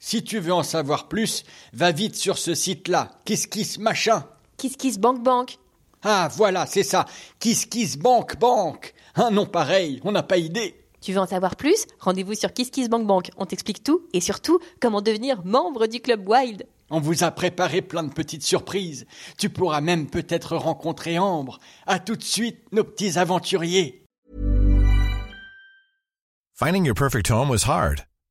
Si tu veux en savoir plus, va vite sur ce site-là. Kiss kiss machin. Kiss Kiss Bank Bank. Ah, voilà, c'est ça. Kiss Kiss Bank Bank. Un nom pareil, on n'a pas idée. Tu veux en savoir plus? Rendez-vous sur Kiss Kiss Bank Bank. On t'explique tout et surtout comment devenir membre du club Wild. On vous a préparé plein de petites surprises. Tu pourras même peut-être rencontrer Ambre. À tout de suite, nos petits aventuriers. Finding your perfect home was hard,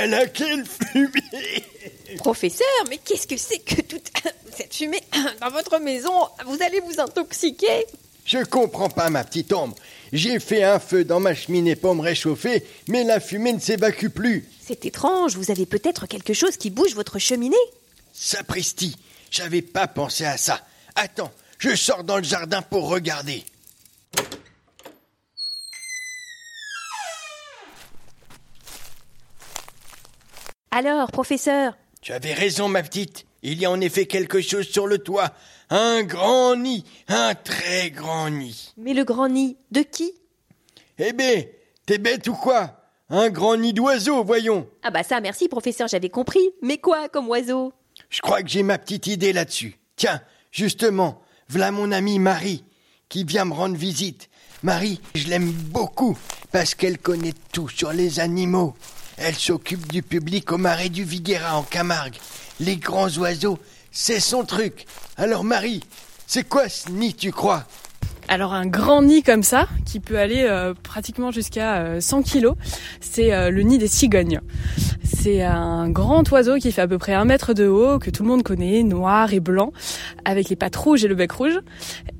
Oh là là, quelle fumée Professeur, mais qu'est-ce que c'est que toute cette fumée dans votre maison? Vous allez vous intoxiquer? Je comprends pas, ma petite ombre. J'ai fait un feu dans ma cheminée pour me réchauffer, mais la fumée ne s'évacue plus. C'est étrange, vous avez peut-être quelque chose qui bouge votre cheminée? Sapristi, j'avais pas pensé à ça. Attends, je sors dans le jardin pour regarder. Alors, professeur? Tu avais raison, ma petite. Il y a en effet quelque chose sur le toit. Un grand nid, un très grand nid. Mais le grand nid, de qui? Eh ben, t'es bête ou quoi? Un grand nid d'oiseau, voyons. Ah bah ça, merci professeur, j'avais compris. Mais quoi comme oiseau? Je crois que j'ai ma petite idée là-dessus. Tiens, justement, voilà mon amie Marie, qui vient me rendre visite. Marie, je l'aime beaucoup, parce qu'elle connaît tout sur les animaux. Elle s'occupe du public au marais du Viguera en Camargue. Les grands oiseaux, c'est son truc. Alors Marie, c'est quoi ce nid, tu crois? Alors un grand nid comme ça, qui peut aller euh, pratiquement jusqu'à euh, 100 kilos, c'est euh, le nid des cigognes. C'est un grand oiseau qui fait à peu près un mètre de haut, que tout le monde connaît, noir et blanc, avec les pattes rouges et le bec rouge.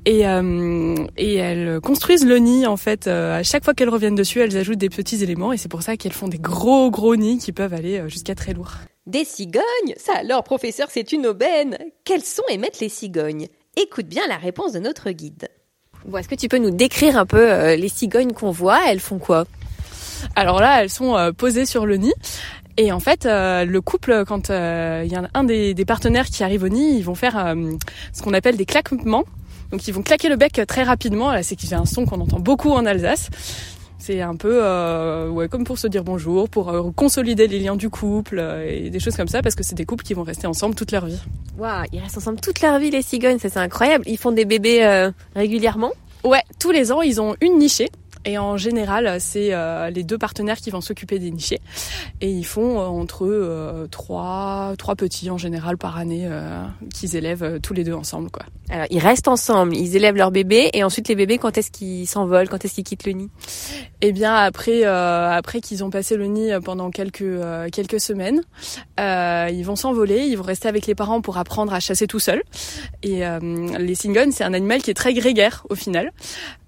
Et, euh, et elles construisent le nid en fait. euh, à chaque fois qu'elles reviennent dessus, elles ajoutent des petits éléments et c'est pour ça qu'elles font des gros gros nids qui peuvent aller euh, jusqu'à très lourd. Des cigognes? Ça alors, professeur, c'est une aubaine Quels sons émettent les cigognes? Écoute bien la réponse de notre guide. Bon, est-ce que tu peux nous décrire un peu euh, les cigognes qu'on voit? Elles font quoi? Alors là, elles sont euh, posées sur le nid. Et en fait, euh, le couple, quand euh, il y a un des, des partenaires qui arrive au nid, ils vont faire euh, ce qu'on appelle des claquements. Donc ils vont claquer le bec très rapidement. Là, c'est qu'il fait un son qu'on entend beaucoup en Alsace. C'est un peu euh, ouais, comme pour se dire bonjour, pour euh, consolider les liens du couple euh, et des choses comme ça, parce que c'est des couples qui vont rester ensemble toute leur vie. Waouh, ils restent ensemble toute leur vie, les cigognes, ça c'est incroyable. Ils font des bébés euh, régulièrement Ouais, tous les ans, ils ont une nichée. Et en général, c'est euh, les deux partenaires qui vont s'occuper des nichés. Et ils font euh, entre eux euh, trois, trois petits en général par année euh, qu'ils élèvent tous les deux ensemble. quoi. Alors, ils restent ensemble, ils élèvent leurs bébés, et ensuite les bébés, quand est-ce qu'ils s'envolent? Quand est-ce qu'ils quittent le nid? Et bien après, euh, après qu'ils ont passé le nid pendant quelques euh, quelques semaines, euh, ils vont s'envoler, ils vont rester avec les parents pour apprendre à chasser tout seuls. Et euh, les cigognes, c'est un animal qui est très grégaire au final.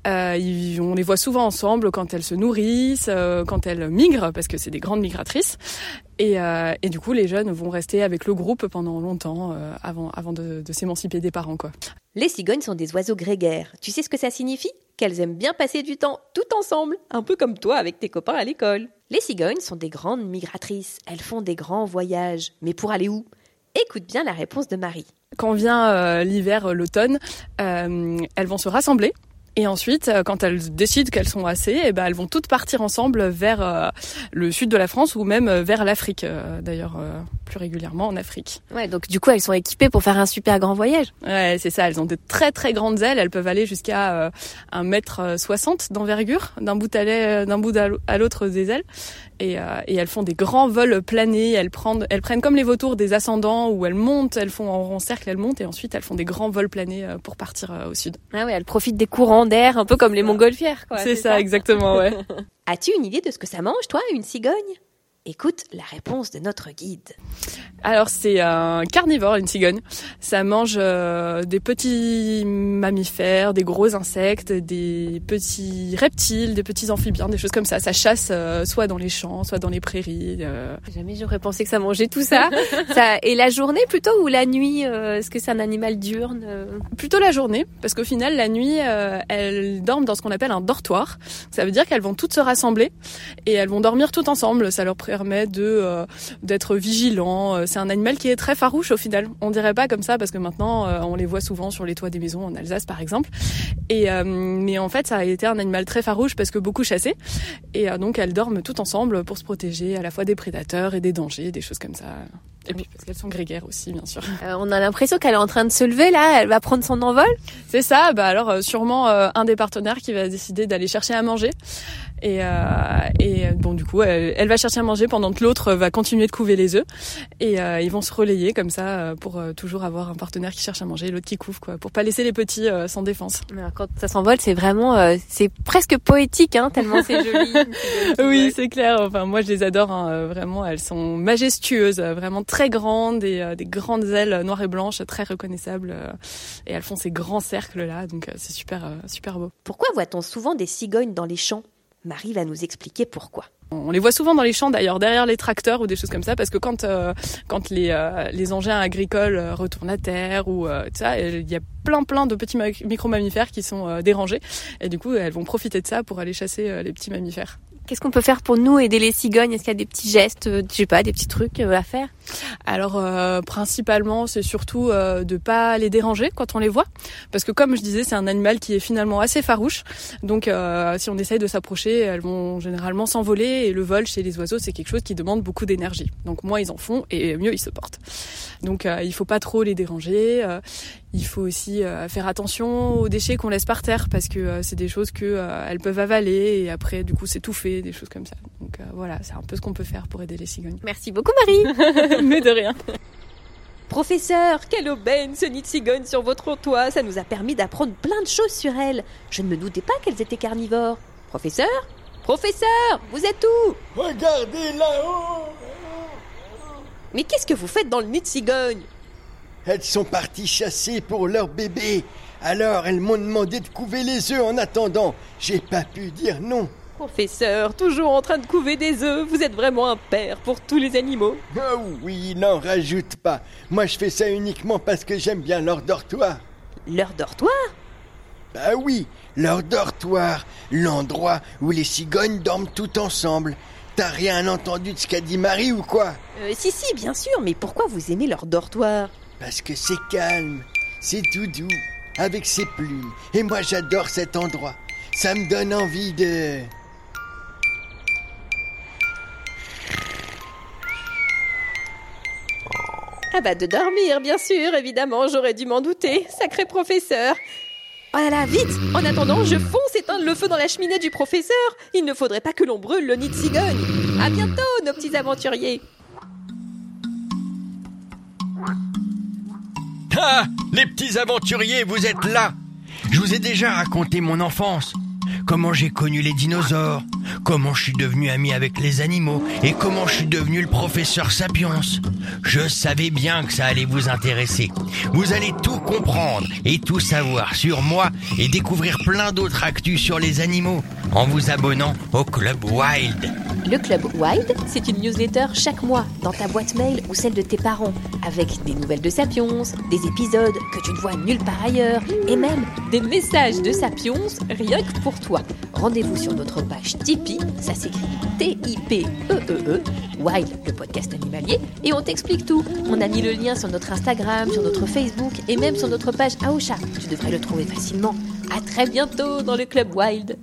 Euh, ils- on les voit souvent ensemble quand elles se nourrissent, euh, quand elles migrent, parce que c'est des grandes migratrices. Et, euh, et du coup, les jeunes vont rester avec le groupe pendant longtemps avant, avant de, de s'émanciper des parents. Quoi. Les cigognes sont des oiseaux grégaires. Tu sais ce que ça signifie? Qu'elles aiment bien passer du temps tout ensemble, un peu comme toi avec tes copains à l'école. Les cigognes sont des grandes migratrices. Elles font des grands voyages. Mais pour aller où? Écoute bien la réponse de Marie. Quand vient l'hiver, l'automne, elles vont se rassembler. Et ensuite, euh, quand elles décident qu'elles sont assez, eh ben, elles vont toutes partir ensemble vers euh, le sud de la France ou même euh, vers l'Afrique, d'ailleurs plus régulièrement en Afrique. Ouais, donc du coup, elles sont équipées pour faire un super grand voyage. Ouais, c'est ça. Elles ont de très très grandes ailes. Elles peuvent aller jusqu'à euh, un mètre soixante d'envergure d'un bout à l'autre des ailes. Et, euh, et elles font des grands vols planés. Elles prennent, elles prennent comme les vautours des ascendants où elles montent. Elles font en, en cercle, elles montent et ensuite elles font des grands vols planés pour partir au sud. Ah ouais, elles profitent des courants un peu comme les montgolfières. C'est ça, exactement. Ouais. As-tu une idée de ce que ça mange, toi, une cigogne? Écoute la réponse de notre guide. Alors c'est un carnivore, une cigogne. Ça mange euh, des petits mammifères, des gros insectes, des petits reptiles, des petits amphibiens, des choses comme ça. Ça chasse euh, soit dans les champs, soit dans les prairies. euh. Jamais j'aurais pensé que ça mangeait tout ça. ça. Et la journée plutôt ou la nuit euh, Est-ce que c'est un animal diurne Plutôt la journée, parce qu'au final la nuit, euh, elles dorment dans ce qu'on appelle un dortoir. Ça veut dire qu'elles vont toutes se rassembler et elles vont dormir toutes ensemble. Ça leur permet de euh, d'être vigilants. Euh, C'est un animal qui est très farouche au final. On dirait pas comme ça parce que maintenant euh, on les voit souvent sur les toits des maisons en Alsace par exemple. Et euh, mais en fait ça a été un animal très farouche parce que beaucoup chassé. Et donc elles dorment toutes ensemble pour se protéger à la fois des prédateurs et des dangers, des choses comme ça. Et puis parce qu'elles sont grégaires aussi bien sûr. Euh, On a l'impression qu'elle est en train de se lever là. Elle va prendre son envol. C'est ça, bah alors sûrement euh, un des partenaires qui va décider d'aller chercher à manger. Et, euh, et euh, bon, du coup, elle, elle va chercher à manger pendant que l'autre va continuer de couver les œufs. Et euh, ils vont se relayer comme ça pour euh, toujours avoir un partenaire qui cherche à manger et l'autre qui couve, quoi, pour pas laisser les petits euh, sans défense. Alors, quand ça s'envole, c'est vraiment, euh, c'est presque poétique, hein, tellement c'est joli. Oui, c'est clair. Enfin, moi, je les adore. hein, vraiment, elles sont majestueuses, vraiment très grandes et euh, des grandes ailes noires et blanches, très reconnaissables. euh, et elles font ces grands cercles là, donc euh, c'est super, euh, super beau. Pourquoi voit-on souvent des cigognes dans les champs? Marie va nous expliquer pourquoi. On les voit souvent dans les champs d'ailleurs, derrière les tracteurs ou des choses comme ça, parce que quand euh, quand les euh, les engins agricoles euh, retournent à terre ou euh, ça, il y a plein plein de petits ma- micro-mammifères qui sont dérangés et du coup elles vont profiter de ça pour aller chasser les petits mammifères. Qu'est-ce qu'on peut faire pour nous aider les cigognes? Est-ce qu'il y a des petits gestes, euh, je sais pas, des petits trucs euh, à faire? Alors euh, principalement c'est surtout euh, de pas les déranger quand on les voit, parce que comme je disais c'est un animal qui est finalement assez farouche, donc euh, si on essaye de s'approcher, elles vont généralement s'envoler et le vol chez les oiseaux c'est quelque chose qui demande beaucoup d'énergie. Donc moins ils en font et mieux ils se portent. Donc euh, il faut pas trop les déranger. Il faut aussi euh, faire attention aux déchets qu'on laisse par terre parce que euh, c'est des choses que euh, elles peuvent avaler et après du coup s'étouffer, des choses comme ça. Donc euh, voilà, c'est un peu ce qu'on peut faire pour aider les cigognes. Merci beaucoup Marie. Mais de rien. Professeur, quelle aubaine ce nid de cigogne sur votre toit. Ça nous a permis d'apprendre plein de choses sur elles. Je ne me doutais pas qu'elles étaient carnivores. Professeur Professeur, vous êtes où? Regardez là-haut Mais qu'est-ce que vous faites dans le nid de cigogne Elles sont parties chasser pour leur bébé. Alors elles m'ont demandé de couver les œufs en attendant. J'ai pas pu dire non. Professeur, toujours en train de couver des œufs, vous êtes vraiment un père pour tous les animaux. Oh oui, n'en rajoute pas. Moi je fais ça uniquement parce que j'aime bien leur dortoir. Leur dortoir? Bah oui, leur dortoir, l'endroit où les cigognes dorment tout ensemble. T'as rien entendu de ce qu'a dit Marie ou quoi? Euh, Si, si, bien sûr, mais pourquoi vous aimez leur dortoir? Parce que c'est calme, c'est tout doux, avec ses plumes. Et moi j'adore cet endroit. Ça me donne envie de... Ah bah de dormir, bien sûr, évidemment, j'aurais dû m'en douter. Sacré professeur. Oh là là, vite En attendant, je fonce éteindre le feu dans la cheminée du professeur. Il ne faudrait pas que l'on brûle le nid de cigogne. À bientôt, nos petits aventuriers. Ah Les petits aventuriers, vous êtes là Je vous ai déjà raconté mon enfance. Comment j'ai connu les dinosaures. Comment je suis devenu ami avec les animaux et comment je suis devenu le professeur Sapiens. Je savais bien que ça allait vous intéresser. Vous allez tout comprendre et tout savoir sur moi et découvrir plein d'autres actus sur les animaux en vous abonnant au Club Wild. Le Club Wild, c'est une newsletter chaque mois dans ta boîte mail ou celle de tes parents, avec des nouvelles de Sapiens, des épisodes que tu ne vois nulle part ailleurs, et même des messages de Sapiens rien que pour toi. Rendez-vous sur notre page Tipeee, ça s'écrit T-I-P-E-E-E, Wild, le podcast animalier, et on t'explique tout. On a mis le lien sur notre Instagram, sur notre Facebook et même sur notre page Aosha. Tu devrais le trouver facilement. À très bientôt dans le Club Wild.